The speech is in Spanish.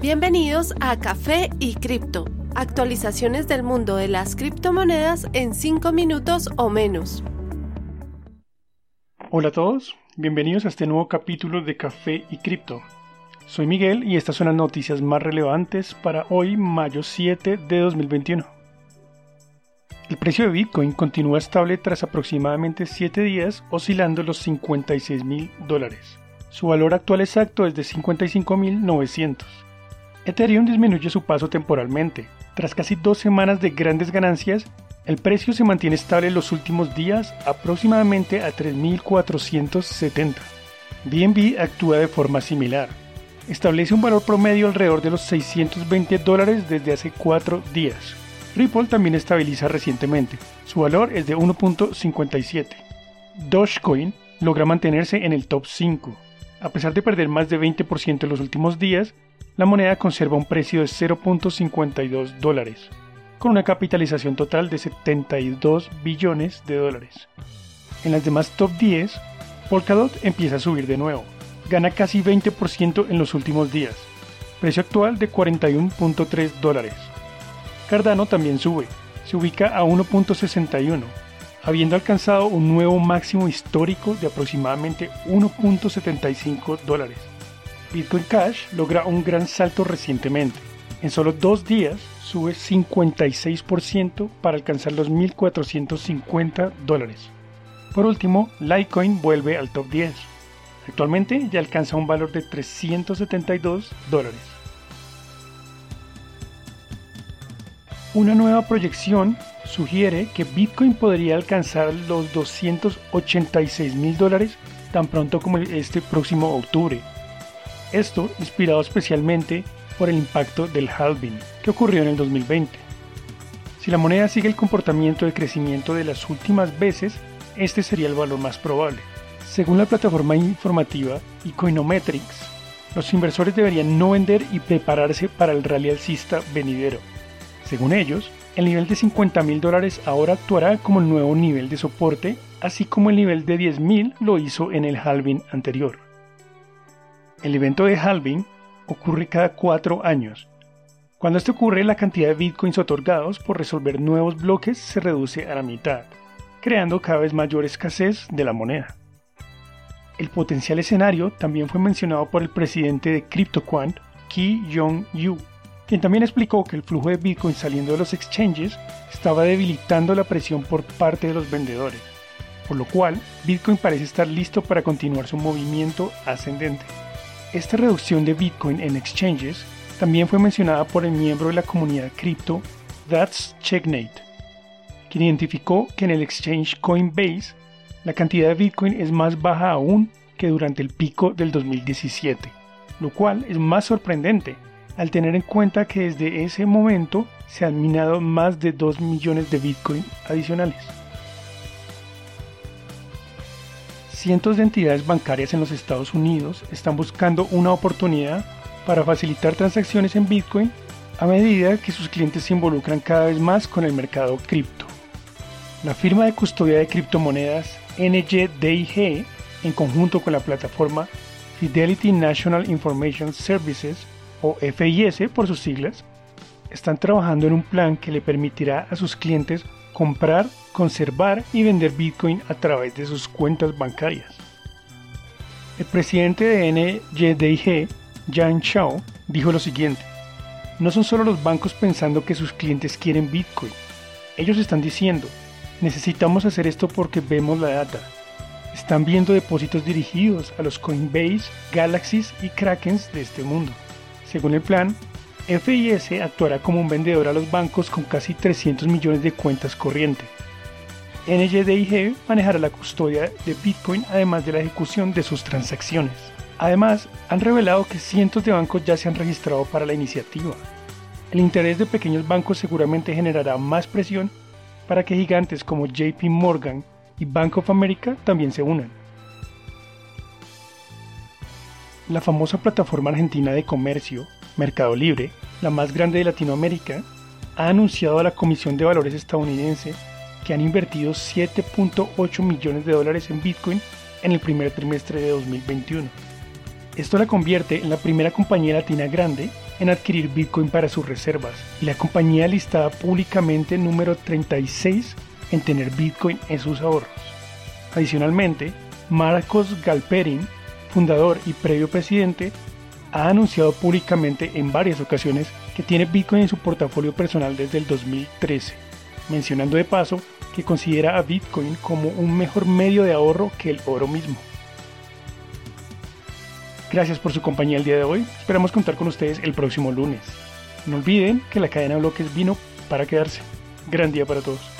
Bienvenidos a Café y Cripto, actualizaciones del mundo de las criptomonedas en 5 minutos o menos. Hola a todos, bienvenidos a este nuevo capítulo de Café y Cripto. Soy Miguel y estas son las noticias más relevantes para hoy, mayo 7 de 2021. El precio de Bitcoin continúa estable tras aproximadamente 7 días, oscilando los 56 mil dólares. Su valor actual exacto es de 55.900. Ethereum disminuye su paso temporalmente. Tras casi dos semanas de grandes ganancias, el precio se mantiene estable los últimos días aproximadamente a 3.470. BNB actúa de forma similar. Establece un valor promedio alrededor de los 620 dólares desde hace 4 días. Ripple también estabiliza recientemente. Su valor es de 1.57. Dogecoin logra mantenerse en el top 5. A pesar de perder más de 20% en los últimos días, la moneda conserva un precio de 0.52 dólares, con una capitalización total de 72 billones de dólares. En las demás top 10, Polkadot empieza a subir de nuevo, gana casi 20% en los últimos días, precio actual de 41.3 dólares. Cardano también sube, se ubica a 1.61 habiendo alcanzado un nuevo máximo histórico de aproximadamente 1.75 dólares. Bitcoin Cash logra un gran salto recientemente. En solo dos días sube 56% para alcanzar los 1.450 dólares. Por último, Litecoin vuelve al top 10. Actualmente ya alcanza un valor de 372 dólares. Una nueva proyección sugiere que Bitcoin podría alcanzar los 286 mil dólares tan pronto como este próximo octubre. Esto inspirado especialmente por el impacto del halving que ocurrió en el 2020. Si la moneda sigue el comportamiento de crecimiento de las últimas veces, este sería el valor más probable. Según la plataforma informativa Econometrics, los inversores deberían no vender y prepararse para el rally alcista venidero. Según ellos, el nivel de 50 mil dólares ahora actuará como el nuevo nivel de soporte, así como el nivel de 10 mil lo hizo en el halving anterior. El evento de halving ocurre cada cuatro años. Cuando esto ocurre, la cantidad de bitcoins otorgados por resolver nuevos bloques se reduce a la mitad, creando cada vez mayor escasez de la moneda. El potencial escenario también fue mencionado por el presidente de CryptoQuant, Ki Jong-yu, quien también explicó que el flujo de Bitcoin saliendo de los exchanges estaba debilitando la presión por parte de los vendedores, por lo cual Bitcoin parece estar listo para continuar su movimiento ascendente. Esta reducción de Bitcoin en exchanges también fue mencionada por el miembro de la comunidad cripto That's Checkmate, quien identificó que en el exchange Coinbase la cantidad de Bitcoin es más baja aún que durante el pico del 2017, lo cual es más sorprendente al tener en cuenta que desde ese momento se han minado más de 2 millones de Bitcoin adicionales. Cientos de entidades bancarias en los Estados Unidos están buscando una oportunidad para facilitar transacciones en Bitcoin a medida que sus clientes se involucran cada vez más con el mercado cripto. La firma de custodia de criptomonedas NYDIG, en conjunto con la plataforma Fidelity National Information Services, o FIS por sus siglas, están trabajando en un plan que le permitirá a sus clientes comprar, conservar y vender Bitcoin a través de sus cuentas bancarias. El presidente de NYDIG, Jan Chao, dijo lo siguiente, no son solo los bancos pensando que sus clientes quieren Bitcoin, ellos están diciendo, necesitamos hacer esto porque vemos la data. Están viendo depósitos dirigidos a los Coinbase, Galaxies y Krakens de este mundo. Según el plan, FIS actuará como un vendedor a los bancos con casi 300 millones de cuentas corrientes. NYDIG manejará la custodia de Bitcoin además de la ejecución de sus transacciones. Además, han revelado que cientos de bancos ya se han registrado para la iniciativa. El interés de pequeños bancos seguramente generará más presión para que gigantes como JP Morgan y Bank of America también se unan. La famosa plataforma argentina de comercio, Mercado Libre, la más grande de Latinoamérica, ha anunciado a la Comisión de Valores estadounidense que han invertido 7.8 millones de dólares en Bitcoin en el primer trimestre de 2021. Esto la convierte en la primera compañía latina grande en adquirir Bitcoin para sus reservas y la compañía listada públicamente número 36 en tener Bitcoin en sus ahorros. Adicionalmente, Marcos Galperin, fundador y previo presidente, ha anunciado públicamente en varias ocasiones que tiene Bitcoin en su portafolio personal desde el 2013, mencionando de paso que considera a Bitcoin como un mejor medio de ahorro que el oro mismo. Gracias por su compañía el día de hoy, esperamos contar con ustedes el próximo lunes. No olviden que la cadena de bloques vino para quedarse. Gran día para todos.